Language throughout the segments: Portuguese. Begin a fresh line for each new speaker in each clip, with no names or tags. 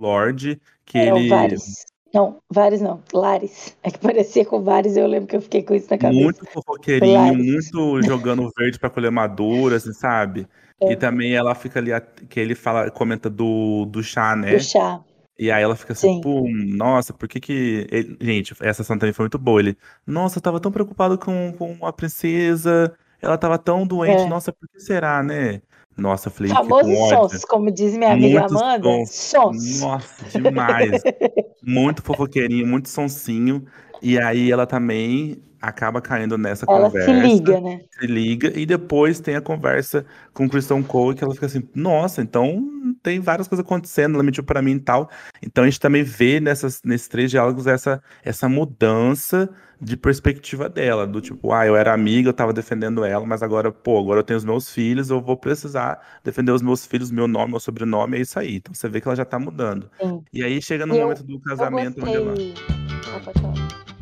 Lorde, que
É
ele.
Varys. Não, Varys não, Lares. É que parecia com Varys, eu lembro que eu fiquei com isso na cabeça.
Muito fofoqueirinho,
Lares.
muito jogando verde pra colher madura, assim, sabe?
É.
E também ela fica ali, que ele fala, comenta do, do chá, né?
Do chá.
E aí ela fica assim,
Sim.
nossa, por que que... ele- Gente, essa cena também foi muito boa. Ele, nossa, eu tava tão preocupado com, com a princesa, ela tava tão doente,
É.
nossa, por que será, né? Nossa, falei, fiquei
Famoso
com ódio.
sons, como diz minha amiga
Muitos
Amanda.
sons.
Sons.
Nossa, demais. muito fofoqueirinho, muito sonsinho. E aí ela também acaba caindo nessa
Ela
conversa.
se liga, né?
se liga e depois tem a conversa com o Christian Cole que ela fica assim, nossa, então tem várias coisas acontecendo, ela mentiu pra mim e tal. Então a gente também vê nessas, nesses três diálogos essa, essa mudança de perspectiva dela, do tipo, ah, eu era amiga, eu tava defendendo ela, mas agora, pô, agora eu tenho os meus filhos, eu vou precisar defender os meus filhos, meu nome, meu sobrenome, é isso aí. Então você vê que ela já tá mudando.
Sim.
E aí chega no
eu-
momento do
Eu
casamento onde ela.
gostei. Ah, pode falar.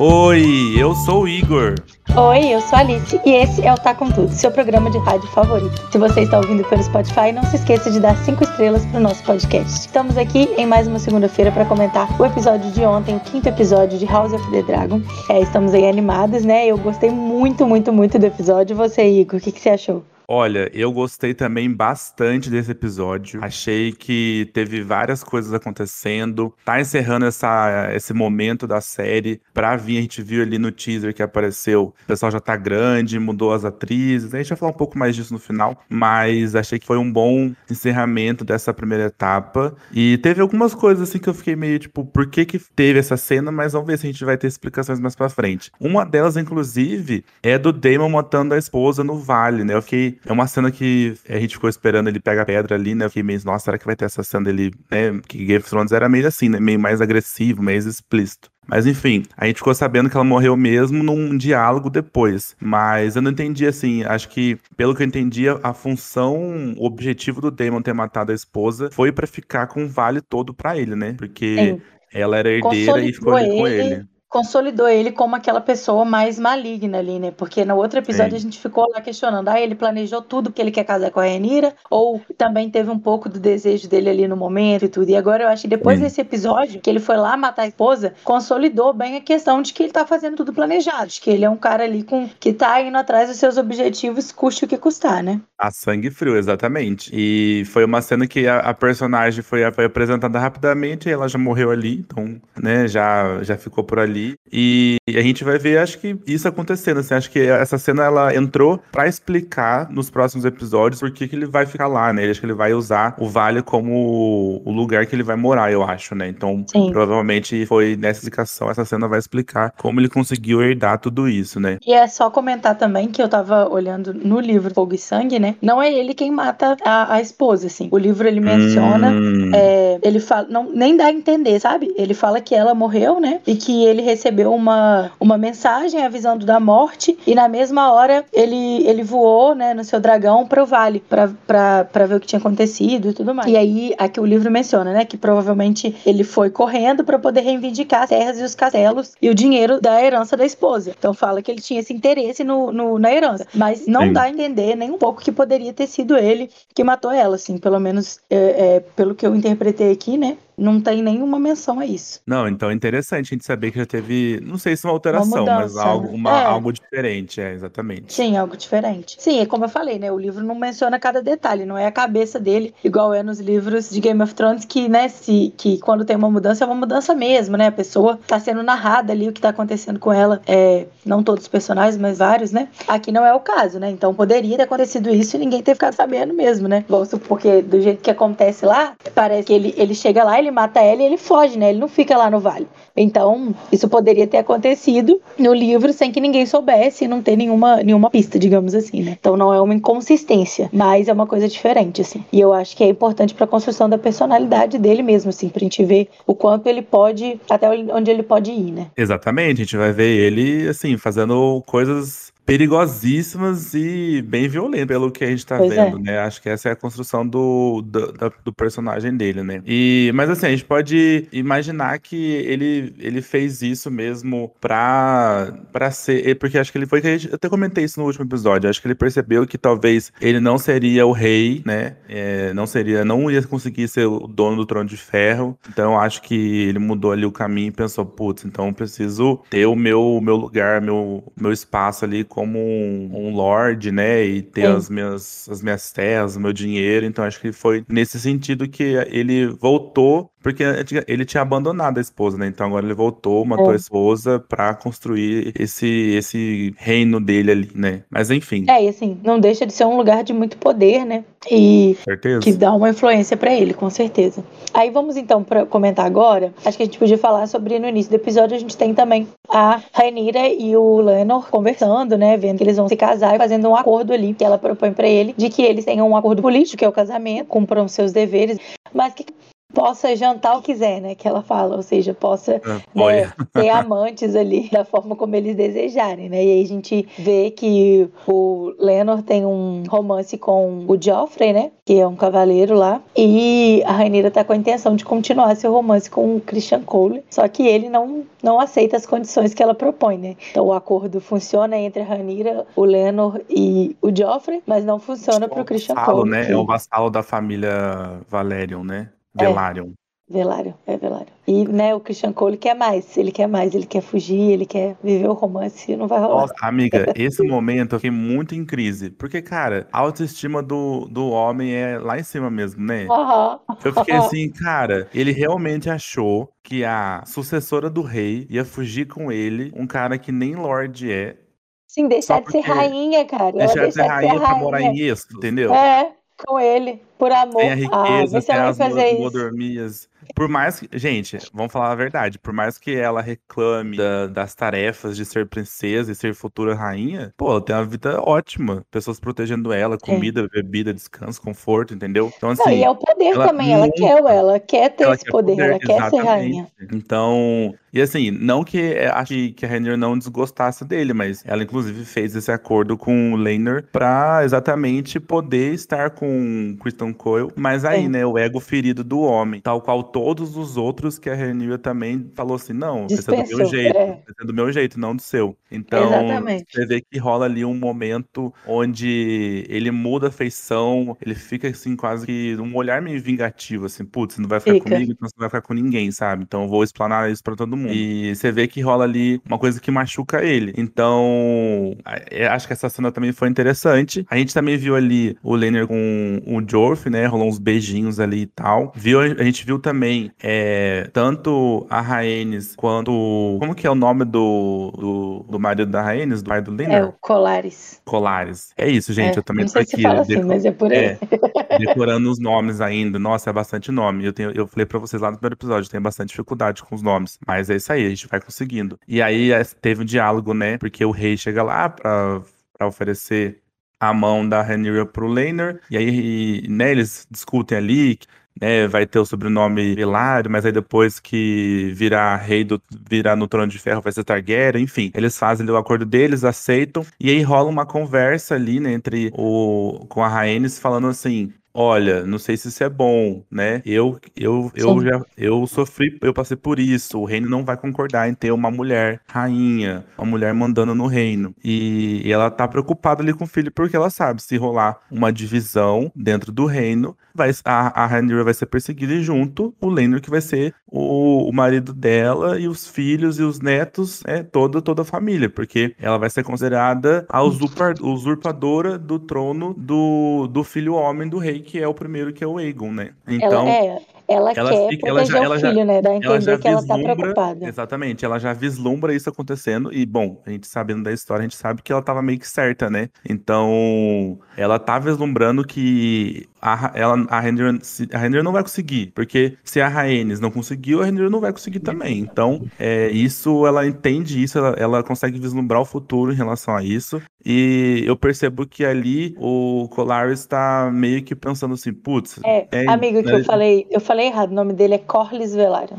Oi, eu sou o Igor.
Oi, eu sou a Alice e esse é o Tá Com Tudo, seu programa de rádio favorito. Se você está ouvindo pelo Spotify, não se esqueça de dar cinco estrelas para o nosso podcast. Estamos aqui em mais uma segunda-feira para comentar o episódio de ontem, o quinto episódio de House of the Dragon. É, estamos aí animadas, né? Eu gostei muito, muito, muito do episódio. Você, Igor, o que, que você achou?
Olha, eu gostei também bastante desse episódio. Achei que teve várias coisas acontecendo. Tá encerrando essa, esse momento da série. Pra vir, a gente viu ali no teaser que apareceu. O pessoal já tá grande, mudou as atrizes. A gente vai falar um pouco mais disso no final. Mas achei que foi um bom encerramento dessa primeira etapa. E teve algumas coisas assim que eu fiquei meio tipo, por que que teve essa cena? Mas vamos ver se a gente vai ter explicações mais pra frente. Uma delas, inclusive, é do Damon matando a esposa no vale, né? Eu fiquei. É uma cena que a gente ficou esperando ele pegar a pedra ali, né? Fiquei meio, nossa, será que vai ter essa cena dele, né? Que Game of Thrones era meio assim, né? Meio mais agressivo, mais explícito. Mas enfim, a gente ficou sabendo que ela morreu mesmo num diálogo depois. Mas eu não entendi assim. Acho que, pelo que eu entendi, a função, o objetivo do Damon ter matado a esposa foi pra ficar com o vale todo pra ele, né? Porque
Sim.
ela era herdeira e ficou ali com ele.
Consolidou ele como aquela pessoa mais maligna ali, né? Porque no outro episódio
Sim.
a gente ficou lá questionando, ah, ele planejou tudo porque ele quer casar com a Renira, ou também teve um pouco do desejo dele ali no momento e tudo. E agora eu acho que depois
Sim.
desse episódio, que ele foi lá matar a esposa, consolidou bem a questão de que ele tá fazendo tudo planejado, de que ele é um cara ali com que tá indo atrás dos seus objetivos, custe o que custar, né?
A sangue frio, exatamente. E foi uma cena que a, a personagem foi, foi apresentada rapidamente, e ela já morreu ali, então, né, já, já ficou por ali. E a gente vai ver, acho que isso acontecendo, assim, acho que essa cena ela entrou pra explicar nos próximos episódios por que que ele vai ficar lá, né? Acho que ele vai usar o vale como o lugar que ele vai morar, eu acho, né? Então,
Sim.
provavelmente foi nessa explicação, essa cena vai explicar como ele conseguiu herdar tudo isso, né?
E é só comentar também que eu tava olhando no livro Fogo e Sangue, né? Não é ele quem mata a, a esposa, assim. O livro ele menciona
Hum,
É, ele fala, não, nem dá a entender, sabe? Ele fala que ela morreu, né? E que ele recebeu uma, uma mensagem avisando da morte. E na mesma hora ele, ele voou, né, no seu dragão pro vale pra, pra, pra ver o que tinha acontecido e tudo mais. E aí, aqui o livro menciona, né? Que provavelmente ele foi correndo pra poder reivindicar as terras e os castelos e o dinheiro da herança da esposa. Então fala que ele tinha esse interesse no, no- na herança. Mas não
Sim.
dá a entender nem um pouco que poderia ter sido ele que matou ela, assim, pelo menos é, é, pelo que eu interpretei aqui, né? Não tem nenhuma menção a isso.
Não, então é interessante a gente saber que já teve, não sei se uma alteração, mas
mudança,
algo,
né?
uma-
É.
algo diferente, é, exatamente.
Sim, algo diferente. Sim, é como eu falei, né? O livro não menciona cada detalhe, não é a cabeça dele, igual é nos livros de Game of Thrones, que, né, se, que quando tem uma mudança, é uma mudança mesmo, né? A pessoa tá sendo narrada ali o que tá acontecendo com ela. É, não todos os personagens, mas vários, né? Aqui não é o caso, né? Então poderia ter acontecido isso e ninguém ter ficado sabendo mesmo, né? Vamos supor, Porque do jeito que acontece lá, parece que ele, ele chega lá, ele mata ela e ele foge, né? Ele não fica lá no vale. Então, isso poderia ter acontecido no livro sem que ninguém soubesse e não ter nenhuma, nenhuma pista, digamos assim, né? Então não é uma inconsistência, mas é uma coisa diferente, assim. E eu acho que é importante pra construção da personalidade dele mesmo, assim, pra gente ver o quanto ele pode, até onde ele pode ir, né?
Exatamente, a gente vai ver ele, assim, fazendo coisas perigosíssimas e bem violentas, pelo que a gente tá
Pois é.
vendo, né? Acho que essa é a construção do, do, do personagem dele, né? E, mas assim, a gente pode imaginar que ele, ele fez isso mesmo pra, pra ser. Porque acho que ele foi. que a gente- Eu até comentei isso no último episódio. Acho que ele percebeu que talvez ele não seria o rei, né? É, não seria, não ia conseguir ser o dono do trono de ferro. Então acho que ele mudou ali o caminho e pensou, putz, então eu preciso ter o meu, meu lugar, meu, meu espaço ali como um, um lord, né? E ter
Sim.
as minhas, as minhas terras, o meu dinheiro. Então acho que foi nesse sentido que ele voltou. Porque ele tinha abandonado a esposa, né? Então agora ele voltou, matou
É.
a esposa pra construir esse, esse reino dele ali, né? Mas enfim,
É, e assim, não deixa de ser um lugar de muito poder, né? E
certeza?
que dá uma influência pra ele, com certeza. Aí vamos então para comentar agora. Acho que a gente podia falar sobre no início do episódio a gente tem também a Rainira e o Lenor conversando, né, vendo que eles vão se casar e fazendo um acordo ali que ela propõe pra ele de que eles tenham um acordo político, que é o casamento, cumpram seus deveres, mas que possa jantar o quiser, né, que ela fala, ou seja, possa
Ah,
né, ter amantes ali da forma como eles desejarem, né? E aí a gente vê que o Lenor tem um romance com o Joffrey, né? Que é um cavaleiro lá. E a Rainira tá com a intenção de continuar seu romance com o Christian Cole. Só que ele não, não aceita as condições que ela propõe, né? Então o acordo funciona entre a Rainira, o Lenor e o Joffrey, mas não funciona pro Christian
vassalo,
Cole.
né?
que-
É o vassalo da família Valerion, né?
É.
Velaryon.
Velário, é Velário. E, né, o Christian Cole quer mais, ele quer mais, ele quer fugir, ele quer viver o romance, não vai rolar.
Nossa, amiga, esse momento eu fiquei muito em crise. Porque, cara, a autoestima do, do homem é lá em cima mesmo, né?
Aham.
Eu fiquei assim, cara, ele realmente achou que a sucessora do rei ia fugir com ele, um cara que nem Lorde é,
Sim, deixar de ser rainha, cara.
Deixar de ser
deixar
rainha pra morar em Esco, entendeu?
É, com ele, por amor.
Tem a
ah,
riqueza,
se
tem as
fazer
modormias. Por mais que. Gente, vamos falar a verdade. Por mais que ela reclame da- das tarefas de ser princesa e ser futura rainha, pô, ela tem uma vida ótima. Pessoas protegendo ela, comida, bebida, descanso, conforto, entendeu? Então,
Não,
assim.
e é o poder
ela
também, ela
nunca-
quer, ela quer ter
ela
esse
quer
poder, ela quer ser
exatamente.
rainha.
Então, e assim, não que é, acho que- a Rainier não desgostasse dele, mas ela inclusive fez esse acordo com o Laner pra exatamente poder estar com Kristen Cole, mas aí,
É.
né, o ego ferido do homem, tal qual todos os outros que a Rainier também falou assim, não, vai ser do meu
Dispensou,
jeito,
é.
vai ser do meu jeito, não do seu. Então,
Exatamente.
você vê que rola ali um momento onde ele muda a feição, ele fica assim quase que um olhar meio vingativo, assim, putz, você não vai ficar
Fica.
comigo, então você não vai ficar com ninguém, sabe? Então eu vou explanar isso pra todo mundo. E você vê que rola ali uma coisa que machuca ele. Então, eu acho que essa cena também foi interessante. A gente também viu ali o Lenner com o Jorf, né? Rolou uns beijinhos ali e tal. Viu, a gente viu também é, tanto a Rhaenys quanto. Como que é o nome do, do, do marido da Rhaenys, do pai do
É,
Lenner?
o Colares.
Colares. É isso, gente.
É,
eu também
não
tô
sei
aqui.
se fala assim, mas é por aí.
é, decorando os nomes ainda. Nossa, é bastante nome. Eu, tenho, eu falei pra vocês lá no primeiro episódio, eu tenho bastante dificuldade com os nomes. Mas é isso aí, a gente vai conseguindo. E aí é, teve um diálogo, né? Porque o rei chega lá pra, pra oferecer a mão da Rhaenyra pro Laenor. E aí, né, eles discutem ali. Né, vai ter o sobrenome Velário, mas aí depois que virar rei do virar no trono de ferro vai ser Targaryen, enfim. Eles fazem ali o acordo deles, aceitam, e aí rola uma conversa ali, né, entre o com a Rhaenys falando assim: Olha, não sei se isso é bom, né? Eu, eu, eu
Sim.
já, eu sofri, eu passei por isso. O reino não vai concordar em ter uma mulher rainha, uma mulher mandando no reino. E, e ela tá preocupada ali com o filho porque ela sabe se rolar uma divisão dentro do reino, vai, a, a Rhaenyra vai ser perseguida e junto o Laenor que vai ser o, o marido dela e os filhos e os netos, é toda toda a família, porque ela vai ser considerada a usurpa- usurpadora do trono do, do filho homem do rei, que é o primeiro que é o Aegon, né? Então,
ela, é, ela,
ela
quer
fica- ela já-
o
ela já-
filho, né? Dá a
já
entender que ela tá preocupada.
Exatamente, ela já vislumbra isso acontecendo e, bom, a gente sabendo da história, a gente sabe que ela tava meio que certa, né? Então, ela tá vislumbrando que a, ela, a se- a Rhaenyra não vai conseguir, porque se a Rhaenys não conseguiu, a Rhaenyra não vai conseguir também. Então, é, isso, ela entende isso, ela, ela consegue vislumbrar o futuro em relação a isso. E eu percebo que ali o Colares tá meio que pensando assim, putz,
É,
é,
amigo, que
né,
eu falei, eu falei errado, o nome dele é Corlys Velaryon.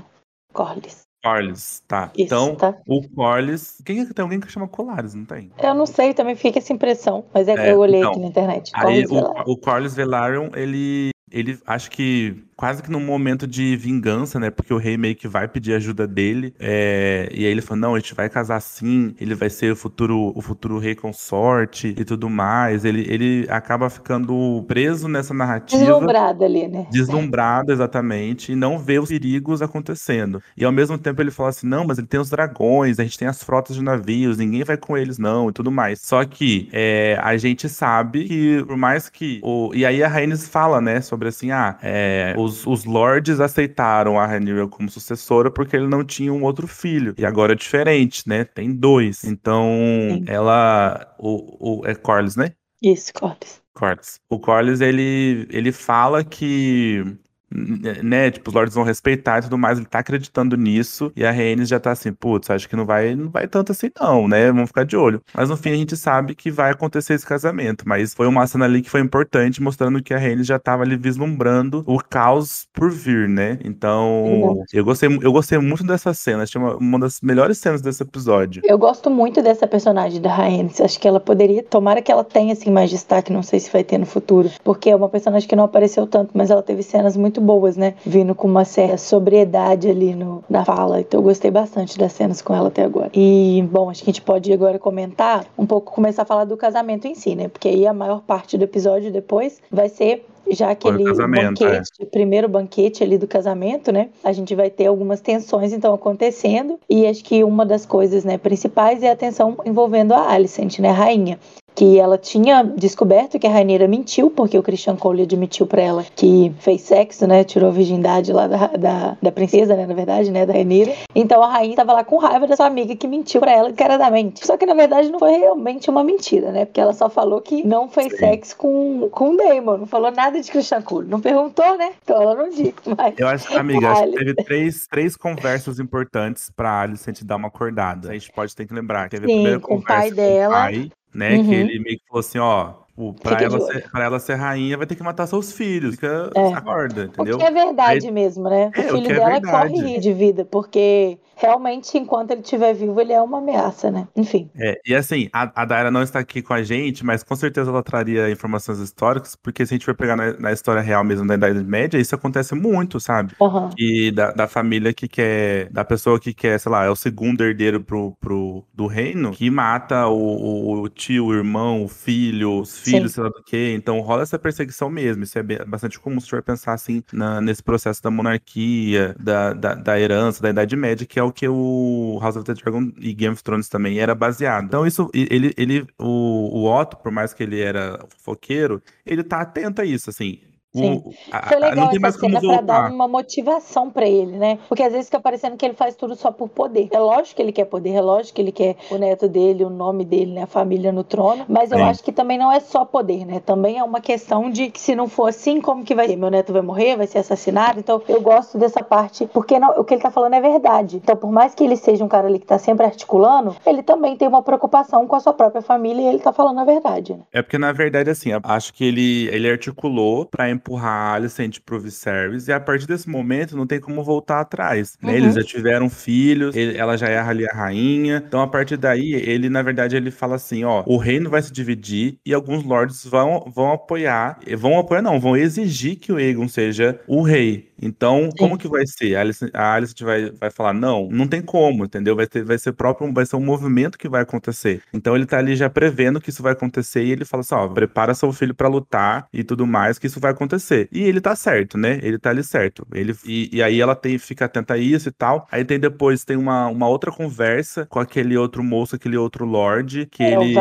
Corlys.
Corlys, tá.
Isso,
então,
tá.
o Corlys. Quem é tem alguém que chama Colares, não tem?
Eu não sei, também fica essa impressão, mas é,
É,
eu olhei
então,
aqui na internet.
Aí
Corlys
o,
Velaryon.
o Corlys Velaryon, ele. Ele acho que quase que num momento de vingança, né? Porque o rei meio que vai pedir ajuda dele. é, e aí ele falou: não, a gente vai casar sim, ele vai ser o futuro, o futuro rei consorte e tudo mais. Ele, ele acaba ficando preso nessa narrativa.
Deslumbrada ali, né?
Deslumbrado, exatamente, e não vê os perigos acontecendo. E ao mesmo tempo ele fala assim: não, mas ele tem os dragões, a gente tem as frotas de navios, ninguém vai com eles, não, e tudo mais. Só que é, a gente sabe que, por mais que. O... E aí a Rhaenys fala, né, sobre assim: ah, é, os, os lords aceitaram a Rhaenyra como sucessora porque ele não tinha um outro filho. E agora é diferente, né? Tem dois. Então,
Sim.
ela. O, o, é Corlys, né?
Isso, Corlys.
Corlys. O Corlys, ele, ele fala que, né, tipo, os lords vão respeitar e tudo mais, ele tá acreditando nisso, e a Rhaenys já tá assim, putz, acho que não vai, não vai tanto assim não, né, vamos ficar de olho. Mas no fim a gente sabe que vai acontecer esse casamento, mas foi uma cena ali que foi importante, mostrando que a Rhaenys já tava ali vislumbrando o caos por vir, né, então eu gostei, eu gostei muito dessa cena, achei uma, uma das melhores cenas desse episódio.
Eu gosto muito dessa personagem da Rhaenys. Acho que ela poderia, tomara que ela tenha assim mais destaque, não sei se vai ter no futuro, porque é uma personagem que não apareceu tanto, mas ela teve cenas muito boas, né? Vindo com uma certa sobriedade ali no, na fala. Então eu gostei bastante das cenas com ela até agora. E, bom, acho que a gente pode agora comentar um pouco, começar a falar do casamento em si, né? Porque aí a maior parte do episódio depois vai ser já aquele
casamento,
banquete, o primeiro banquete ali do casamento, né? A gente vai ter algumas tensões então acontecendo e acho que uma das coisas, né, principais é a tensão envolvendo a Alicent, né, a rainha, que ela tinha descoberto que a Rainha mentiu, porque o Christian Cole admitiu pra ela que fez sexo, né? Tirou a virgindade lá da, da, da princesa, né? Na verdade, né? Da Rainha. Então a rainha tava lá com raiva dessa amiga que mentiu pra ela encaradamente. Só que na verdade não foi realmente uma mentira, né? Porque ela só falou que não fez
Sim.
sexo com, com o Damon. Não falou nada de Christian Cole. Não perguntou, né? Então ela não disse. Mas
Eu acho, amiga, acho que teve três, três conversas importantes pra Alicent dar uma acordada. A gente pode ter que lembrar. Teve
Sim,
a primeira
com o
conversa
pai
com
dela.
o pai, né?
Uhum.
Que ele meio que falou assim, ó, o- pra,
Fica de
ela ser, pra ela ser rainha vai ter que matar seus filhos. Fica
É.
acorda,
O
entendeu?
que é verdade mesmo, né?
É,
o
o
filho
que é
dela
verdade.
corre de vida, porque realmente, enquanto ele estiver vivo, ele é uma ameaça, né? Enfim.
É, e assim, a, a Daira não está aqui com a gente, mas com certeza ela traria informações históricas, porque se a gente for pegar na, na história real mesmo da Idade Média, isso acontece muito, sabe?
Aham.
E da, da família que quer, da pessoa que quer, sei lá, é o segundo herdeiro pro, pro, do reino, que mata o, o- o tio, o irmão, o filho, os filhos,
Sim.
sei lá do que. Então rola essa perseguição mesmo. Isso é bastante comum se for pensar assim na- nesse processo da monarquia, da, da, da herança, da Idade Média, que é o que o House of the Dragon e Game of Thrones também era baseado. Então, isso, ele, ele o, o Otto, por mais que ele era fofoqueiro, ele tá atento a isso, assim. O-
Sim.
a-
Foi legal
não tem
essa
mais como
pra dar uma motivação pra ele, né? Porque às vezes fica parecendo que ele faz tudo só por poder. É lógico que ele quer poder, é lógico que ele quer o neto dele, o nome dele, né? A família no trono. Mas eu
Sim.
acho que também não é só poder, né? Também é uma questão de que se não for assim, como que vai ser? Meu neto vai morrer, vai ser assassinado. Então eu gosto dessa parte, porque não- o que ele tá falando é verdade. Então, por mais que ele seja um cara ali que tá sempre articulando, ele também tem uma preocupação com a sua própria família e ele tá falando a verdade, né?
É porque, na verdade, assim, eu acho que ele, ele articulou pra empurrar a Alicent pro Viserys, e a partir desse momento não tem como voltar atrás, né?
Uhum.
Eles já tiveram filhos, ele- ela já é ali a rainha, então a partir daí, ele, na verdade, ele fala assim, ó, o reino vai se dividir e alguns lords vão, vão apoiar, vão apoiar não, vão exigir que o Aegon seja o rei. Então, como que vai ser? A Alicent, a Alicent vai, vai falar, não, não tem como, entendeu? Vai, ter, vai ser próprio, vai ser um movimento que vai acontecer. Então ele tá ali já prevendo que isso vai acontecer e ele fala assim, ó, prepara seu filho pra lutar e tudo mais, que isso vai acontecer. E ele tá certo, né? Ele tá ali certo. Ele, e, e aí ela tem, fica atenta a isso e tal. Aí tem depois, tem uma, uma outra conversa com aquele outro moço, aquele outro lord, que
É
ele...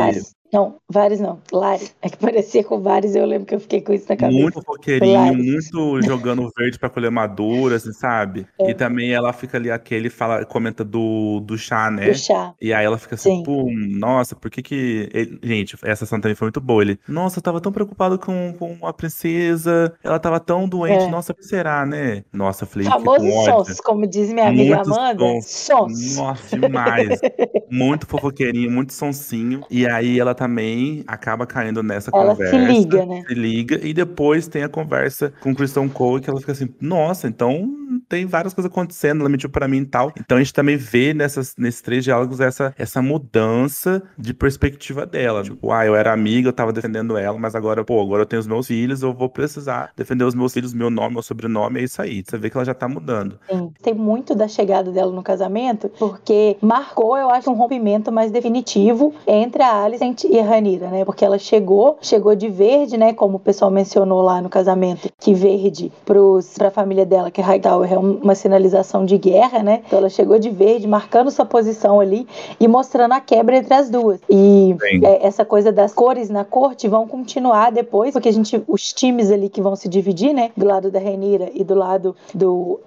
o. Não, Vares não. Lari. É que parecia com Vares eu lembro que eu fiquei com isso na cabeça.
Muito foqueirinho, muito jogando verde pra colher madura, assim, sabe?
É.
E também ela fica ali, aquele fala, comenta do, do chá, né?
Do chá.
E aí ela fica assim,
Sim.
pô, nossa, por que que... ele- Gente, essa cena também foi muito boa. Ele, nossa, eu tava tão preocupado com, com a princesa, ela tava tão doente,
É.
nossa, por que será, né? Nossa, eu falei, fiquei
Famoso
com ódio.
sons, como diz minha amiga
Muitos
Amanda.
sons.
Sons.
Nossa, demais. muito fofoqueirinho, muito sonsinho. E aí ela também acaba caindo nessa
Ela
conversa.
se liga, né?
Se liga. E depois tem a conversa com o Christian Cole que ela fica assim, nossa, então tem várias coisas acontecendo, ela mentiu para mim e tal. Então a gente também vê nessas, nesses três diálogos essa, essa mudança de perspectiva dela. Tipo, ah, eu era amiga, eu tava defendendo ela, mas agora, pô, agora eu tenho os meus filhos, eu vou precisar defender os meus filhos, meu nome, meu sobrenome, é isso aí. Você vê que ela já tá mudando.
Sim, tem muito da chegada dela no casamento, porque marcou, eu acho, um rompimento mais definitivo entre a Alicent e a Ranira, né? Porque ela chegou, chegou de verde, né? Como o pessoal mencionou lá no casamento, que verde pros, pra família dela, que Hightower é uma sinalização de guerra, né? Então ela chegou de verde, marcando sua posição ali e mostrando a quebra entre as duas. E é, essa coisa das cores na corte vão continuar depois, porque a gente, os times ali que vão se dividir, né? Do lado da Renira e do lado do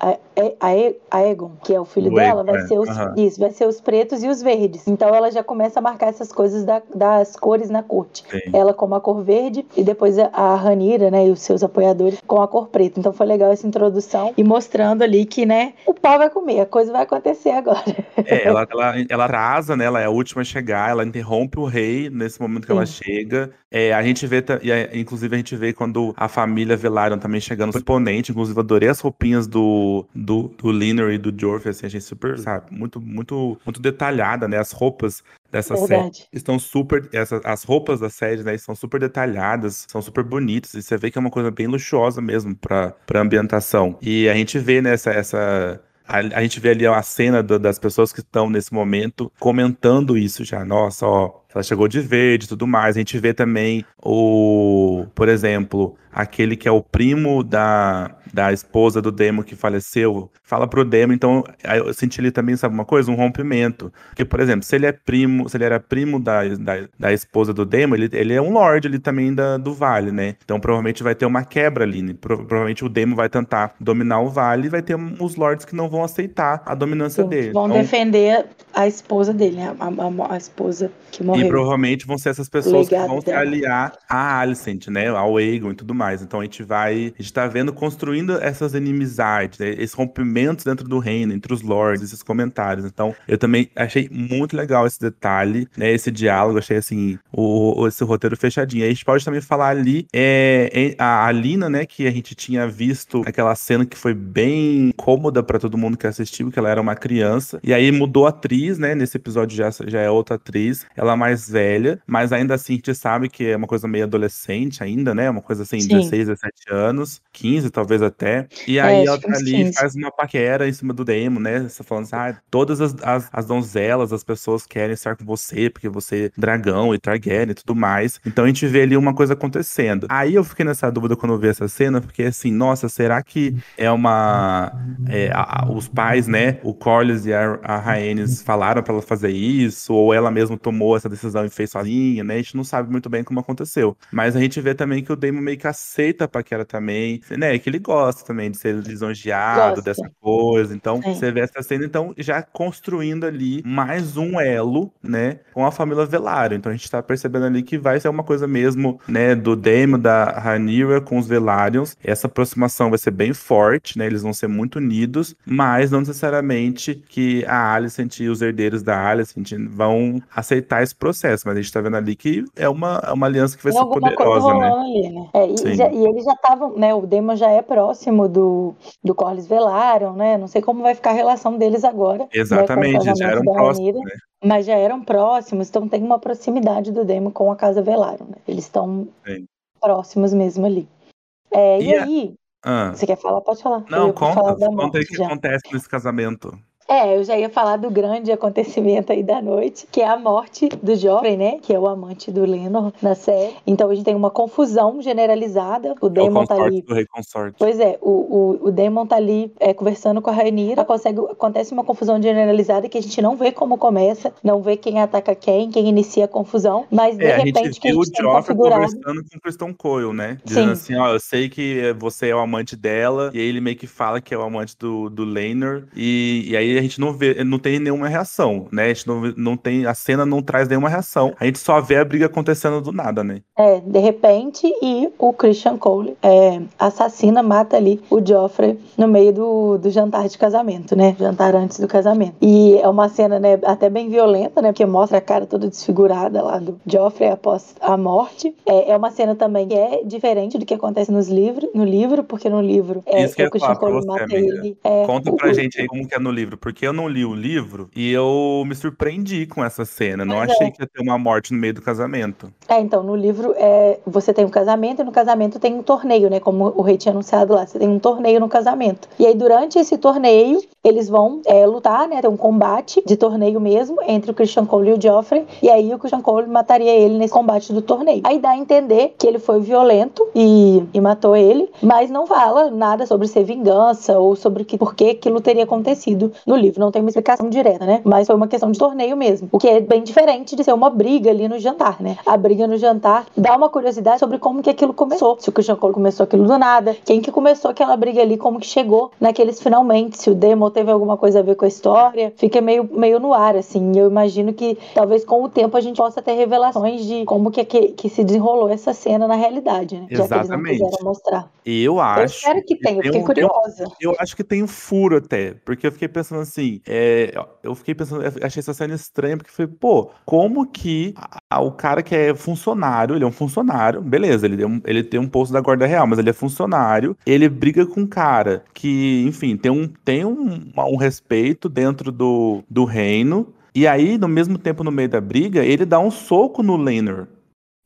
Aegon, que é o filho o dela, vai é. ser os, uhum. isso, vai ser os pretos e os verdes. Então ela já começa a marcar essas coisas da, das cores na corte. Sim. Ela com a cor verde e depois a Ranira, né, e os seus apoiadores com a cor preta. Então foi legal essa introdução e mostrando ali que, né, o pau vai comer, a coisa vai acontecer agora.
É, ela, ela, ela atrasa, né, ela é a última a chegar, ela interrompe o rei nesse momento que Sim. ela chega. É, a gente vê, e inclusive a gente vê quando a família Velaryon também chegando exponente, inclusive adorei as roupinhas do, do, do Liner e do Jorf, assim, a gente super, sabe, muito, muito, muito detalhada, né, as roupas dessa Verdade. série estão super. Essa, as roupas da série, né, são super detalhadas, são super bonitas, e você vê que é uma coisa bem luxuosa mesmo pra, pra ambientação. E a gente vê. Né, essa, a, a, gente vê ali a cena do, das pessoas que estão nesse momento comentando isso já. Nossa, ó, ela chegou de verde e tudo mais. A gente vê também o, por exemplo, aquele que é o primo da, da esposa do Demo que faleceu, fala pro Demo, então eu senti ali também, sabe uma coisa? Um rompimento. Porque, por exemplo, se ele é primo, se ele era primo da, da, da esposa do Demo, ele, ele é um lord ali também da, do vale, né? Então provavelmente vai ter uma quebra ali, né? provavelmente o Demo vai tentar dominar o vale e vai ter os lords que não vão aceitar a dominância Sim, dele.
Vão então, defender a esposa dele, né? A, a, a, esposa que morreu.
E provavelmente vão ser essas pessoas que vão dela. se aliar a Alicent, né? Ao Aegon e tudo mais. Então a gente vai. A gente tá vendo construindo essas inimizades, né? esses rompimentos dentro do reino, entre os lords, esses comentários. Então, eu também achei muito legal esse detalhe, né? Esse diálogo, achei assim, o, esse roteiro fechadinho. A gente pode também falar ali é, a Alina, né? Que a gente tinha visto aquela cena que foi bem cômoda para todo mundo que assistiu, que ela era uma criança. E aí mudou a atriz, né? Nesse episódio já, já é outra atriz. Ela é mais velha, mas ainda assim a gente sabe que é uma coisa meio adolescente ainda, né? Uma coisa assim, Sim. 16, 17 anos, 15 talvez até. E é, aí ela tá ali e faz uma paquera em cima do demo, né? Você falando assim, ah, todas as, as, as, donzelas, as pessoas querem estar com você, porque você é dragão e Targaryen e tudo mais. Então a gente vê ali uma coisa acontecendo. Aí eu fiquei nessa dúvida quando eu vi essa cena, porque assim, nossa, será que é uma. É, a, os pais, né? O Corlys e a, a Rhaenys falaram para ela fazer isso, ou ela mesma tomou essa decisão e fez sozinha, né? A gente não sabe muito bem como aconteceu. Mas a gente vê também que o Daemon meio que aceita a paquera também, né? Que ele gosta também de ser lisonjeado gosta. dessa coisa. Então, Sim. você vê essa cena, então, já construindo ali mais um elo, né? Com a família Velário. Então, a gente tá percebendo ali que vai ser uma coisa mesmo, né? Do Daemon, da Rhaenyra com os Velários. Essa aproximação vai ser bem forte, né? Eles vão ser muito unidos, mas não necessariamente que a Alicent e os herdeiros da Alicent vão aceitar esse processo. Mas a gente tá vendo ali que é uma, é uma aliança que vai ser poderosa, né?
Ali, né? É, e, já, e eles já estavam, né? O Daemon já é próximo do, do Corlys Velaryon, né? Não sei como vai ficar a relação deles agora. Né,
Exatamente, né, já eram próximos, né?
Mas já eram próximos, então tem uma proximidade do Daemon com a casa Velaryon, né? Eles estão próximos mesmo ali. É, e, e a... aí, ah. você quer falar? Pode falar.
Não, conta, conta aí o que acontece nesse casamento.
É, eu já ia falar do grande acontecimento aí da noite, que é a morte do jovem, né? Que é o amante do Lenor na série. Então a gente tem uma confusão generalizada. O Damon é o tá ali.
Do rei.
Pois é, o, o, o Damon tá ali é, conversando com a Rainira. Consegue, acontece uma confusão generalizada que a gente não vê como começa, não vê quem ataca quem, quem inicia a confusão, mas de é, repente a gente
que a gente o Joffrey conversando com o Kristen Cole, né? Dizendo Sim. assim, ó, eu sei que você é o amante dela, e aí ele meio que fala que é o amante do, do Laenor, e, e aí a gente não vê, não tem nenhuma reação, né? A gente não, não tem, a cena não traz nenhuma reação. A gente só vê a briga acontecendo do nada, né?
É, de repente, e o Christian Cole é, assassina, mata ali o Joffrey no meio do, do jantar de casamento, né? Jantar antes do casamento. E é uma cena, né, até bem violenta, né? Porque mostra a cara toda desfigurada lá do Joffrey após a morte. É, é uma cena também que é diferente do que acontece nos livros, no livro, porque no livro é,
Isso que
o Christian Cole mata ele. É,
Conta pra o, gente aí como que é no livro, porque eu não li o livro e eu me surpreendi com essa cena. Não achei é. que ia ter uma morte no meio do casamento.
É, então, no livro é, você tem um casamento e no casamento tem um torneio, né? Como o rei tinha anunciado lá, você tem um torneio no casamento. E aí, durante esse torneio, eles vão é, lutar, né? Ter um combate de torneio mesmo entre o Christian Cole e o Joffrey. E aí o Christian Cole mataria ele nesse combate do torneio. Aí dá a entender que ele foi violento e, e matou ele, mas não fala nada sobre ser vingança ou sobre que, por que aquilo teria acontecido no livro. Não tem uma explicação direta, né? Mas foi uma questão de torneio mesmo. O que é bem diferente de ser uma briga ali no jantar, né? A briga no jantar dá uma curiosidade sobre como que aquilo começou. Se o Christian Cole começou aquilo do nada, quem que começou aquela briga ali, como que chegou naqueles finalmente, se o Demo teve alguma coisa a ver com a história, fica meio, meio no ar, assim. Eu imagino que talvez com o tempo a gente possa ter revelações de como que, que, que se desenrolou essa cena na realidade, né?
Exatamente. Já que eles não quiseram mostrar. Eu acho. Eu
espero que tenha, eu fiquei um, curiosa.
Eu, eu, acho que tem um furo até, porque eu fiquei pensando assim, é, eu fiquei pensando, eu achei essa cena estranha, porque foi, pô, como que a, o cara que é funcionário, ele é um funcionário, beleza, ele, um, ele tem um posto da guarda real, mas ele é funcionário, ele briga com um cara que, enfim, tem um, tem um, um respeito dentro do, do reino. E aí, no mesmo tempo, no meio da briga, ele dá um soco no Lanner.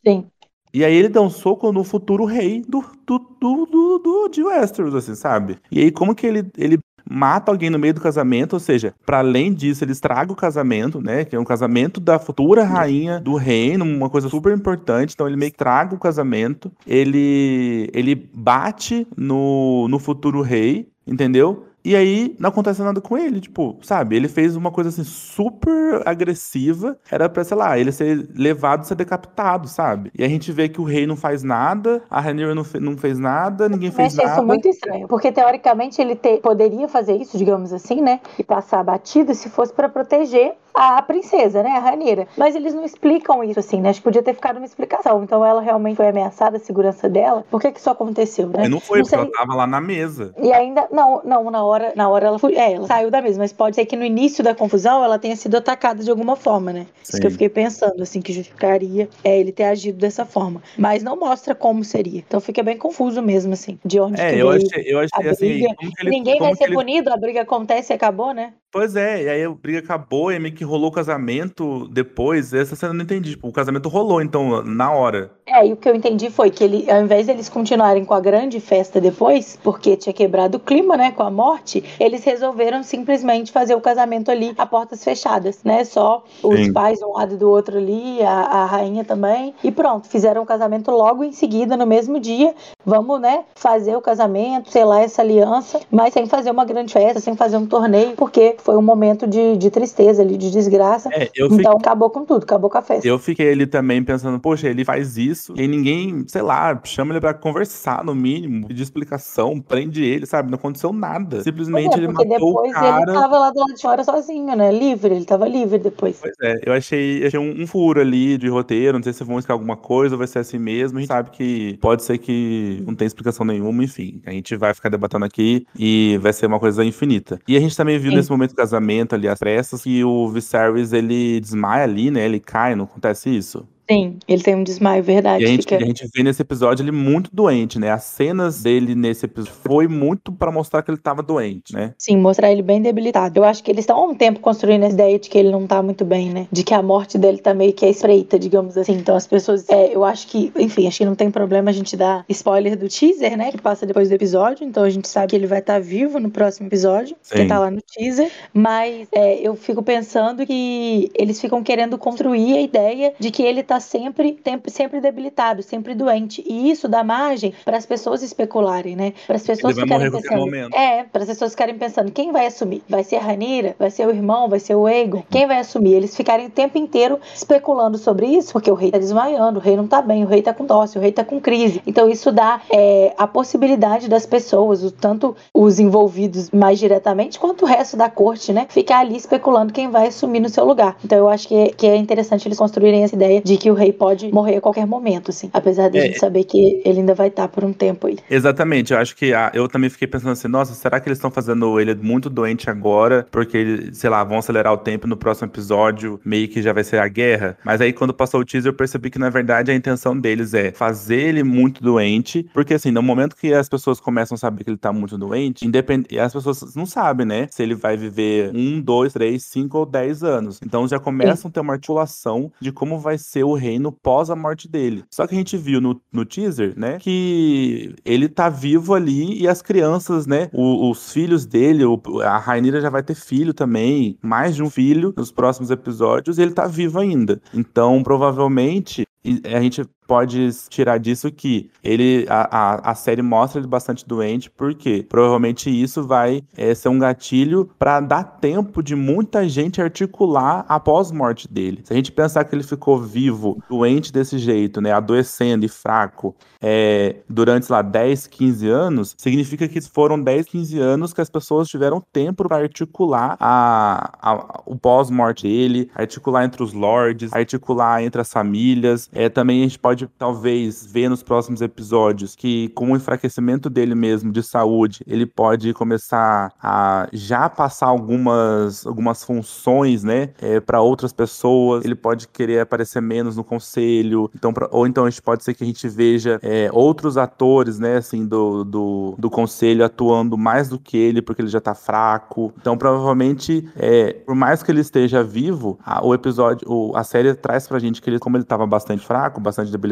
Sim.
E aí ele dá um soco no futuro rei do, do, do, do, do de Westeros, assim, sabe? E aí como que ele, ele mata alguém no meio do casamento, ou seja, para além disso, ele estraga o casamento, né? Que é um casamento da futura rainha do reino, uma coisa super importante. Então ele meio que traga o casamento, ele ele bate no, no futuro rei, entendeu? E aí não acontece nada com ele, tipo, sabe? Ele fez uma coisa assim super agressiva. Era pra, sei lá, ele ser levado, ser decapitado, sabe? E a gente vê que o rei não faz nada, a Rhaenyra não, fe não fez nada, ninguém fez nada.
isso muito estranho, porque teoricamente ele poderia fazer isso, digamos assim, né? E passar batido se fosse para proteger a princesa, né, a Raneira. Mas eles não explicam isso assim, né? Acho que podia ter ficado uma explicação. Então ela realmente foi ameaçada, a segurança dela. Por que que isso aconteceu, né?
não foi, não porque ela tava lá na mesa.
E ainda, não, não, na hora, na hora ela foi, é, ela saiu da mesa, mas pode ser que no início da confusão ela tenha sido atacada de alguma forma, né? Sim. Isso que eu fiquei pensando, assim, que justificaria é, ele ter agido dessa forma. Mas não mostra como seria. Então fica bem confuso mesmo, assim, de onde
é,
que
eu achei, eu achei assim,
ele, Ninguém vai ser ele... punido, a briga acontece e acabou, né?
Pois é, e aí a briga acabou e meio que rolou o casamento depois. Essa cena eu não entendi. Tipo, o casamento rolou, então, na hora.
É, e o que eu entendi foi que ele, ao invés deles continuarem com a grande festa depois, porque tinha quebrado o clima, né, com a morte, eles resolveram simplesmente fazer o casamento ali a portas fechadas, né? Só os Sim. pais um lado do outro ali, a, a rainha também. E pronto, fizeram o casamento logo em seguida, no mesmo dia. Vamos, né, fazer o casamento, sei lá, essa aliança, mas sem fazer uma grande festa, sem fazer um torneio, porque foi um momento de, de tristeza ali, de desgraça. É, então fiquei... acabou com tudo, acabou com a festa.
Eu fiquei ali também pensando, poxa, ele faz isso e ninguém, sei lá, chama ele pra conversar no mínimo, pedir explicação, prende ele, sabe? Não aconteceu nada. Simplesmente é, ele matou
depois
o cara.
ele tava lá do lado de fora sozinho, né? Livre, ele tava livre depois.
Pois é, eu achei, achei um, um furo ali de roteiro, não sei se vão explicar alguma coisa, vai ser assim mesmo. A gente sabe que pode ser que não tem explicação nenhuma, enfim. A gente vai ficar debatendo aqui e vai ser uma coisa infinita. E a gente também viu Sim. nesse momento casamento ali, as pressas, que o Viserys, ele desmaia ali, né? Ele cai, não acontece isso?
Sim, ele tem um desmaio, verdade.
E a gente, fica... a gente vê nesse episódio ele muito doente, né? As cenas dele nesse episódio foi muito para mostrar que ele tava doente, né?
Sim, mostrar ele bem debilitado. Eu acho que eles estão há um tempo construindo essa ideia de que ele não tá muito bem, né? De que a morte dele tá meio que à espreita, digamos assim. Então as pessoas. É, eu acho que, enfim, acho que não tem problema a gente dar spoiler do teaser, né? Que passa depois do episódio. Então a gente sabe que ele vai estar tá vivo no próximo episódio, Sim. que tá lá no teaser. Mas é, eu fico pensando que eles ficam querendo construir a ideia de que ele tá estar sempre, sempre debilitado, sempre doente. E isso dá margem para as pessoas especularem, né? Para as pessoas ficarem pensando. É, para as pessoas ficarem pensando quem vai assumir? Vai ser a Ranira? Vai ser o irmão? Vai ser o Egon? Quem vai assumir? Eles ficarem o tempo inteiro especulando sobre isso, porque o rei tá desmaiando, o rei não tá bem, o rei tá com tosse, o rei tá com crise. Então isso dá é, a possibilidade das pessoas, tanto os envolvidos mais diretamente quanto o resto da corte, né, ficar ali especulando quem vai assumir no seu lugar. Então eu acho que é, que é interessante eles construírem essa ideia de que o rei pode morrer a qualquer momento, assim, apesar de é. a gente saber que ele ainda vai estar por um tempo aí.
Exatamente, eu acho que a, eu também fiquei pensando assim, nossa, será que eles estão fazendo ele muito doente agora, porque, sei lá, vão acelerar o tempo no próximo episódio, meio que já vai ser a guerra? Mas aí quando passou o teaser eu percebi que na verdade a intenção deles é fazer ele muito doente, porque assim, no momento que as pessoas começam a saber que ele tá muito doente, independente, as pessoas não sabem, né, se ele vai viver um, dois, três, cinco ou dez anos. Então já começam a ter uma articulação de como vai ser o reino pós a morte dele. Só que a gente viu no, no teaser, né, que ele tá vivo ali e as crianças, né, o, os filhos dele, o, a Rainira já vai ter filho também, mais de um filho nos próximos episódios, e ele tá vivo ainda. Então, provavelmente, a gente pode tirar disso que ele a, a, a, série mostra ele bastante doente, porque provavelmente isso vai é, ser um gatilho para dar tempo de muita gente articular a morte dele. Se a gente pensar que ele ficou vivo, doente desse jeito, né, adoecendo e fraco, é, durante, lá, 10, 15 anos, significa que foram 10, 15 anos que as pessoas tiveram tempo para articular a, a, o pós-morte dele, articular entre os lords, articular entre as famílias. É, também a gente pode pode talvez ver nos próximos episódios que com o enfraquecimento dele mesmo de saúde, ele pode começar a já passar algumas, algumas funções, né, é, para outras pessoas. Ele pode querer aparecer menos no conselho. Então, pra, ou então a gente pode ser que a gente veja é, outros atores, né, assim, do, do, do conselho atuando mais do que ele, porque ele já tá fraco. Então, provavelmente, é, por mais que ele esteja vivo, a, o episódio, o, a série traz pra gente que ele, como ele tava bastante fraco, bastante debilitado,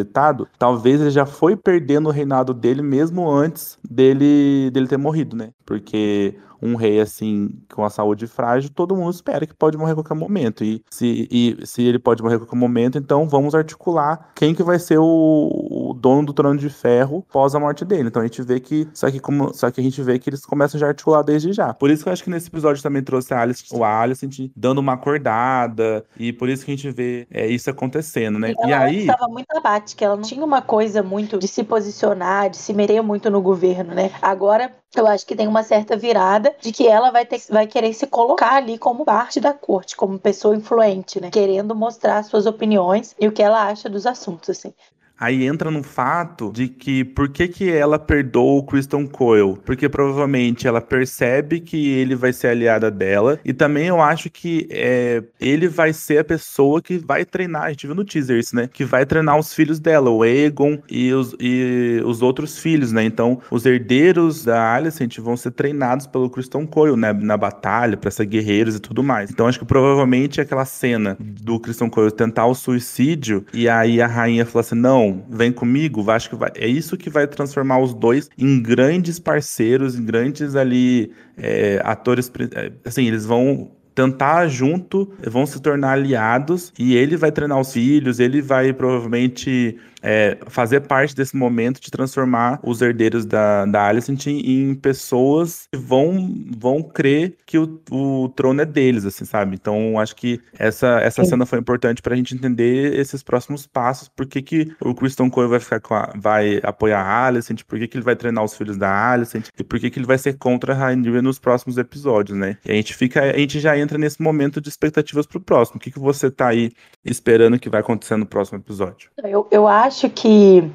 talvez ele já foi perdendo o reinado dele mesmo antes dele, dele ter morrido, né? Porque um rei assim com a saúde frágil, todo mundo espera que pode morrer a qualquer momento. E se, e, se ele pode morrer a qualquer momento, então vamos articular quem que vai ser o, o dono do trono de ferro pós a morte dele. Então a gente vê que só que como só que a gente vê que eles começam já a articular desde já. Por isso que eu acho que nesse episódio também trouxe a Alice, o Alice dando uma acordada e por isso que a gente vê é, isso acontecendo, né?
E, e aí estava muito apática, ela não tinha uma coisa muito de se posicionar, de se meter muito no governo, né? Agora eu acho que tem uma certa virada de que ela vai, ter, vai querer se colocar ali como parte da corte, como pessoa influente, né? Querendo mostrar suas opiniões e o que ela acha dos assuntos, assim.
Aí entra no fato de que por que, que ela perdoa o Kristen Coyle? Porque provavelmente ela percebe que ele vai ser aliada dela. E também eu acho que é, ele vai ser a pessoa que vai treinar. A gente viu no teaser isso, né? Que vai treinar os filhos dela, o Egon e os, e os outros filhos, né? Então, os herdeiros da Alicent vão ser treinados pelo Kristen Coyle, né? Na batalha, para ser guerreiros e tudo mais. Então, acho que provavelmente aquela cena do Kristen Coyle tentar o suicídio e aí a rainha falou assim: não vem comigo, acho que vai, é isso que vai transformar os dois em grandes parceiros, em grandes ali é, atores, é, assim, eles vão tentar junto, vão se tornar aliados e ele vai treinar os filhos, ele vai provavelmente é, fazer parte desse momento de transformar os herdeiros da, da Alicent em, em pessoas que vão, vão crer que o, o trono é deles, assim, sabe? Então, acho que essa, essa cena foi importante pra gente entender esses próximos passos, por que, que o Kristen Cole vai ficar a, vai apoiar a Alicent, por que, que ele vai treinar os filhos da Alicent, e por que, que ele vai ser contra a Rhaenyra nos próximos episódios, né? E a gente fica, a gente já entra nesse momento de expectativas pro próximo. O que, que você tá aí esperando que vai acontecer no próximo episódio?
Eu, eu acho acho que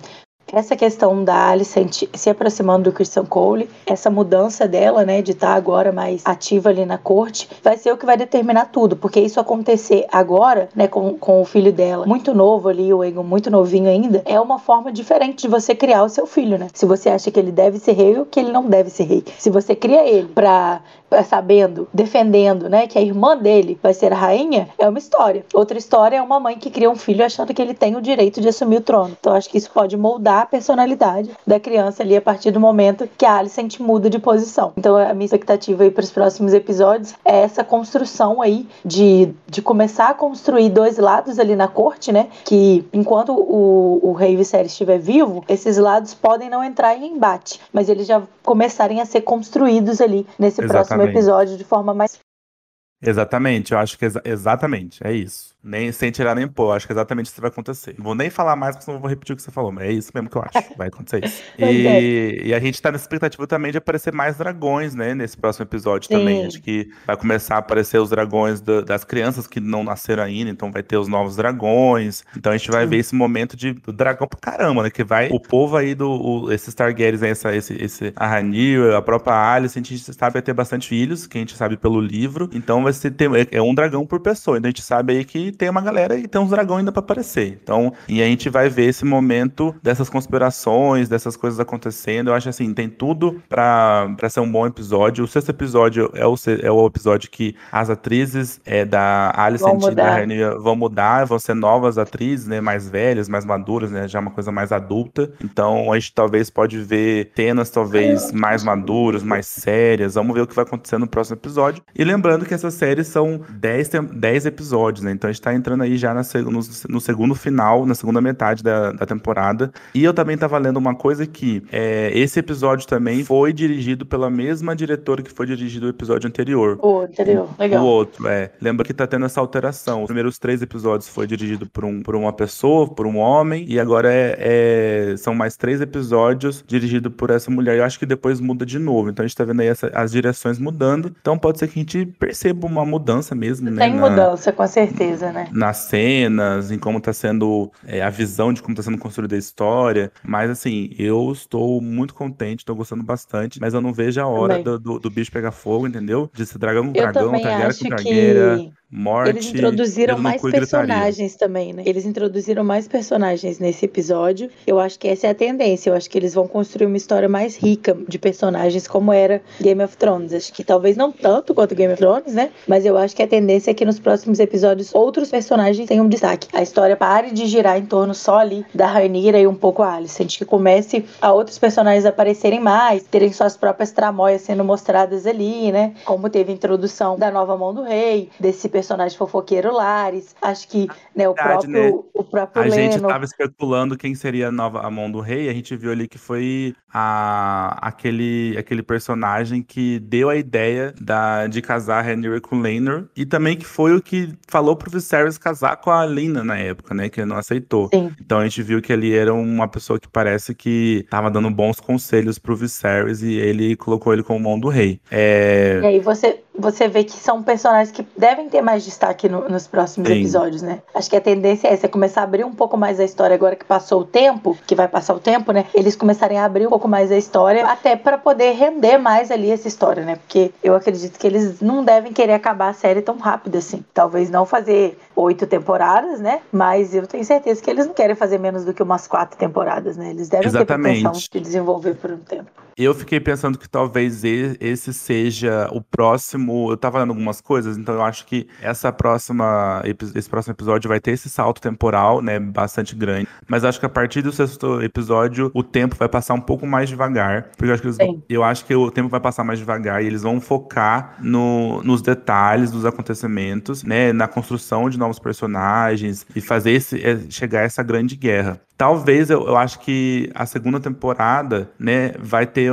essa questão da Alicent se aproximando do Christian Cole, essa mudança dela, né, de estar tá agora mais ativa ali na corte, vai ser o que vai determinar tudo, porque isso acontecer agora, né, com, com o filho dela, muito novo ali, o Egon muito novinho ainda, é uma forma diferente de você criar o seu filho, né? Se você acha que ele deve ser rei ou que ele não deve ser rei. Se você cria ele pra é, sabendo, defendendo, né, que a irmã dele vai ser a rainha, é uma história. Outra história é uma mãe que cria um filho achando que ele tem o direito de assumir o trono. Então acho que isso pode moldar a personalidade da criança ali a partir do momento que a Alicent muda de posição. Então a minha expectativa aí para os próximos episódios é essa construção aí de, de começar a construir dois lados ali na corte, né? Que enquanto o, o rei Viserys estiver vivo, esses lados podem não entrar em embate, mas eles já começarem a ser construídos ali nesse Exatamente. próximo episódio de forma mais
Exatamente, eu acho que exa exatamente, é isso. Nem sem tirar nem pôr, acho que é exatamente isso que vai acontecer. Não vou nem falar mais, porque senão eu vou repetir o que você falou, mas é isso mesmo que eu acho. Vai acontecer isso. E, e a gente tá nessa expectativa também de aparecer mais dragões, né? Nesse próximo episódio Sim. também. Acho que vai começar a aparecer os dragões do, das crianças que não nasceram ainda, então vai ter os novos dragões. Então a gente vai Sim. ver esse momento de do dragão pra caramba, né? Que vai o povo aí do. O, esses Targaryens, essa, esse, esse a Ranil, a própria Alice, a gente sabe vai ter bastante filhos, que a gente sabe pelo livro. Então vai ser ter, é um dragão por pessoa. Então a gente sabe aí que tem uma galera e tem uns dragões ainda para aparecer. Então, e a gente vai ver esse momento dessas conspirações, dessas coisas acontecendo. Eu acho assim, tem tudo para ser um bom episódio. O sexto episódio é o, é o episódio que as atrizes é, da Alicent e da Rhaenyra vão mudar, vão ser novas atrizes, né, mais velhas, mais maduras, né, já uma coisa mais adulta. Então, a gente talvez pode ver cenas talvez mais maduras, mais sérias. Vamos ver o que vai acontecer no próximo episódio. E lembrando que essas séries são 10, 10 episódios, né? Então a gente tá entrando aí já na, no, no, segundo final, na segunda metade da, da, temporada. E eu também tava lendo uma coisa que é, esse episódio também foi dirigido pela mesma diretora que foi dirigido o episódio anterior.
O anterior, legal.
O outro, é. Lembra que tá tendo essa alteração. Os primeiros três episódios foi dirigido por, um, por uma pessoa, por um homem, e agora é, é são mais três episódios dirigidos por essa mulher. Eu acho que depois muda de novo. Então a gente tá vendo aí essa, as direções mudando. Então pode ser que a gente perceba uma mudança mesmo, né?
Tem mudança, com certeza, né?
Nas cenas, em como tá sendo é, a visão de como tá sendo construída a história. Mas assim, eu estou muito contente, estou gostando bastante, mas eu não vejo a hora do, do, do, bicho pegar fogo, entendeu? De ser dragão com dragão, Targaryen com Targaryen. Que morte.
Eles introduziram mais personagens também, né? Eles introduziram mais personagens nesse episódio. Eu acho que essa é a tendência. Eu acho que eles vão construir uma história mais rica de personagens, como era Game of Thrones. Acho que talvez não tanto quanto Game of Thrones, né? Mas eu acho que a tendência é que nos próximos episódios outros personagens tenham destaque. A história pare de girar em torno só ali da Rainira e um pouco a Alicent, que comece a outros personagens aparecerem mais, terem suas próprias tramóias sendo mostradas ali, né? Como teve a introdução da nova mão do rei, desse personagem fofoqueiro Lares. Acho que né, o, próprio, né? o próprio
A
Leno...
gente estava especulando quem seria a nova a mão do rei. A gente viu ali que foi a, aquele, aquele personagem que deu a ideia da, de casar Henry com Laenor. E também que foi o que falou pro Viserys casar com a Lina na época, né? Que ele não aceitou.
Sim.
Então a gente viu que ele era uma pessoa que parece que tava dando bons conselhos pro Viserys e ele colocou ele como mão do rei. É...
E aí você você vê que são personagens que devem ter mais destaque no, nos próximos Sim. episódios, né? Acho que a tendência é essa, é começar a abrir um pouco mais a história agora que passou o tempo, que vai passar o tempo, né? Eles começarem a abrir um pouco mais a história, até para poder render mais ali essa história, né? Porque eu acredito que eles não devem querer acabar a série tão rápido assim. Talvez não fazer oito temporadas, né? Mas eu tenho certeza que eles não querem fazer menos do que umas quatro temporadas, né? Eles devem Exatamente. ter pretensão de desenvolver por um tempo.
Eu fiquei pensando que talvez esse seja o próximo. Eu tava lendo algumas coisas, então eu acho que essa próxima, esse próximo episódio vai ter esse salto temporal, né? Bastante grande. Mas acho que a partir do sexto episódio, o tempo vai passar um pouco mais devagar. Porque eu acho que, eles, eu acho que o tempo vai passar mais devagar e eles vão focar no, nos detalhes dos acontecimentos, né? Na construção de novos personagens e fazer esse, é, chegar a essa grande guerra. Talvez eu, eu acho que a segunda temporada, né, vai ter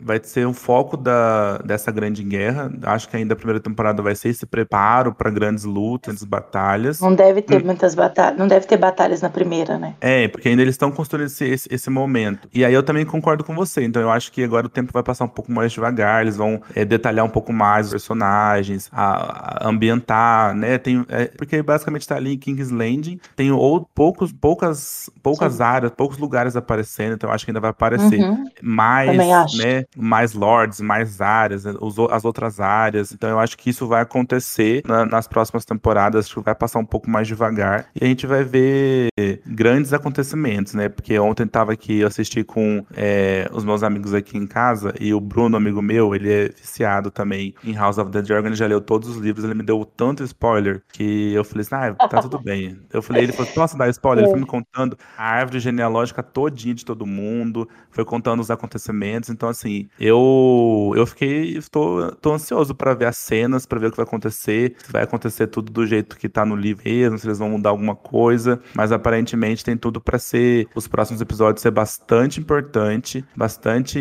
vai ser o foco da, dessa grande guerra. Acho que ainda a primeira temporada vai ser esse preparo para grandes lutas, batalhas.
Não deve ter hum. muitas batalhas, não deve ter batalhas na primeira, né?
É, porque ainda eles estão construindo esse, esse, esse, momento. E aí eu também concordo com você. Então eu acho que agora o tempo vai passar um pouco mais devagar. Eles vão é, detalhar um pouco mais os personagens, a, a ambientar, né? Tem, é, porque basicamente está ali em King's Landing. Tem ou, poucos, poucas poucas Sim. áreas, poucos lugares aparecendo, então acho que ainda vai aparecer uhum. mais, né, mais lords, mais áreas, né, os, as outras áreas. Então eu acho que isso vai acontecer na, nas próximas temporadas, acho que vai passar um pouco mais devagar e a gente vai ver grandes acontecimentos, né? Porque ontem tava aqui, eu assisti com é, os meus amigos aqui em casa e o Bruno, amigo meu, ele é viciado também em House of the Dragon, ele já leu todos os livros, ele me deu tanto spoiler que eu falei assim, ah, tá tudo bem. Eu falei, ele falou, posso dar spoiler? Ele foi me contando a árvore genealógica todinha de todo mundo, foi contando os acontecimentos. Então, assim, eu eu fiquei, estou tô ansioso para ver as cenas, para ver o que vai acontecer, se vai acontecer tudo do jeito que tá no livro mesmo, se eles vão mudar alguma coisa, mas aparentemente tem tudo para ser os próximos episódios ser bastante importante, bastante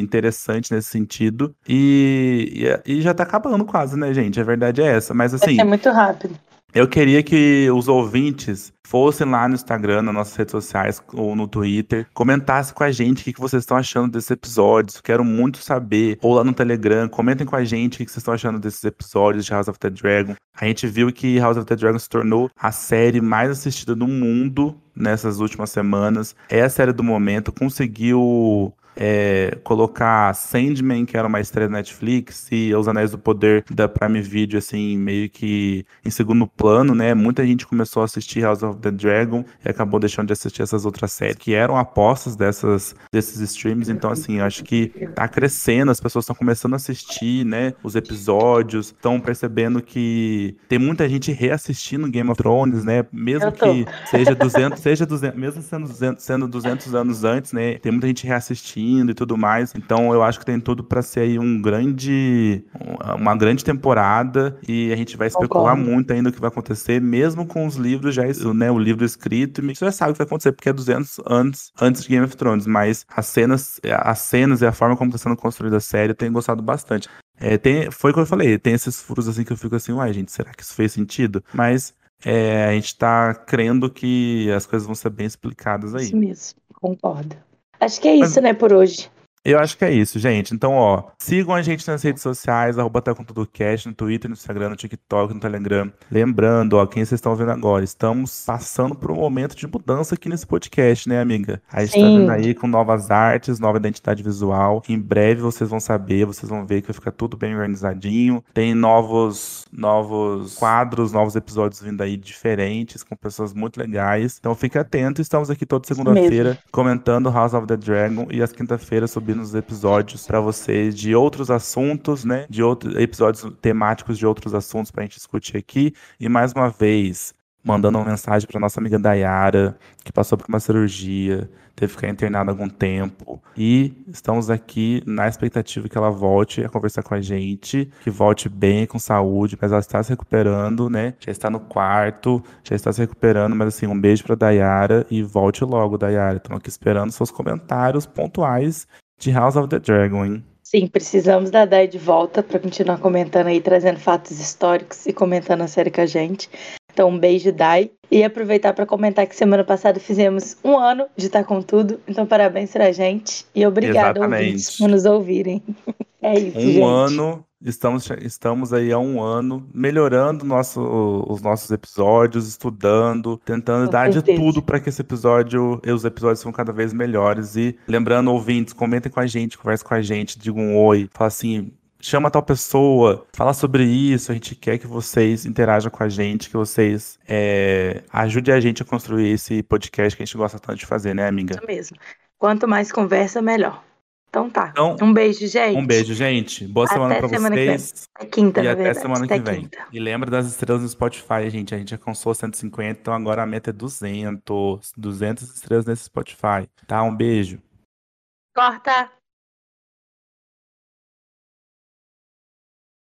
interessante nesse sentido. E, e, e já tá acabando quase, né, gente? A verdade é essa. Mas assim.
É muito rápido.
Eu queria que os ouvintes fossem lá no Instagram, nas nossas redes sociais ou no Twitter, comentassem com a gente o que, vocês estão achando desses episódios. Quero muito saber. Ou lá no Telegram, comentem com a gente o que, vocês estão achando desses episódios de House of the Dragon. A gente viu que House of the Dragon se tornou a série mais assistida do mundo nessas últimas semanas. É a série do momento, conseguiu é, colocar Sandman, que era uma estreia da Netflix, e Os Anéis do Poder da Prime Video, assim, meio que em segundo plano, né? Muita gente começou a assistir House of the Dragon e acabou deixando de assistir essas outras séries, que eram apostas dessas, desses streams. Então, assim, eu acho que tá crescendo, as pessoas estão começando a assistir, né? Os episódios, estão percebendo que tem muita gente reassistindo Game of Thrones, né? Mesmo que seja 200, seja 200, mesmo sendo 200, sendo 200 anos antes, né? Tem muita gente reassistindo e tudo mais. Então eu acho que tem tudo para ser aí um grande, uma grande temporada e a gente vai especular Concordo. muito ainda o que vai acontecer, mesmo com os livros já, né, o livro escrito, você já sabe o que vai acontecer porque é 200 anos antes de Game of Thrones, mas as cenas, as cenas e a forma como está sendo construída a série eu tenho gostado bastante. É, tem, foi o que eu falei, tem esses furos assim que eu fico assim, uai, gente, será que isso fez sentido? Mas é, a gente tá crendo que as coisas vão ser bem explicadas aí.
Isso mesmo, concordo. Acho que é isso, né, por hoje.
Eu acho que é isso, gente. Então, ó, sigam a gente nas redes sociais, arroba tá com tudo cast, no Twitter, no Instagram, no TikTok, no Telegram. Lembrando, ó, quem vocês estão vendo agora, estamos passando por um momento de mudança aqui nesse podcast, né, amiga? A gente Sim. tá vindo aí com novas artes, nova identidade visual. Em breve vocês vão saber, vocês vão ver que vai ficar tudo bem organizadinho. Tem novos, novos quadros, novos episódios vindo aí diferentes, com pessoas muito legais. Então fique atento, estamos aqui toda segunda-feira comentando House of the Dragon e às quinta-feiras subindo nos episódios para vocês de outros assuntos, né? De outros episódios temáticos de outros assuntos para a gente discutir aqui. E mais uma vez, mandando uma mensagem para nossa amiga Dayara, que passou por uma cirurgia, teve que ficar internada algum tempo. E estamos aqui na expectativa que ela volte a conversar com a gente, que volte bem, com saúde, mas ela está se recuperando, né? Já está no quarto, já está se recuperando, mas assim, um beijo para Dayara e volte logo, Dayara. Estamos aqui esperando seus comentários pontuais de House of the Dragon, hein?
Sim, precisamos da Dai de volta para continuar comentando aí, trazendo fatos históricos e comentando a série com a gente. Então, um beijo, Dai. E aproveitar para comentar que semana passada fizemos um ano de estar com tudo. Então, parabéns pra gente. E obrigado por nos ouvirem. É isso,
um
gente.
ano Estamos, estamos aí há um ano melhorando nosso, os nossos episódios, estudando, tentando Com dar certeza. de tudo para que esse episódio e os episódios sejam cada vez melhores. E lembrando, ouvintes, comentem com a gente, conversem com a gente, digam um oi, fala assim, chama tal pessoa, fala sobre isso. A gente quer que vocês interajam com a gente, que vocês é, ajudem a gente a construir esse podcast que a gente gosta tanto de fazer, né, amiga?
Isso mesmo. Quanto mais conversa, melhor. Então tá. Então, um beijo, gente.
Um beijo, gente. Boa até semana pra semana vocês.
É quinta,
E
até
verdade. semana até que vem. Quinta. E lembra das estrelas no Spotify, gente. A gente alcançou 150, então agora a meta é 200. 200 estrelas nesse Spotify. Tá? Um beijo.
Corta.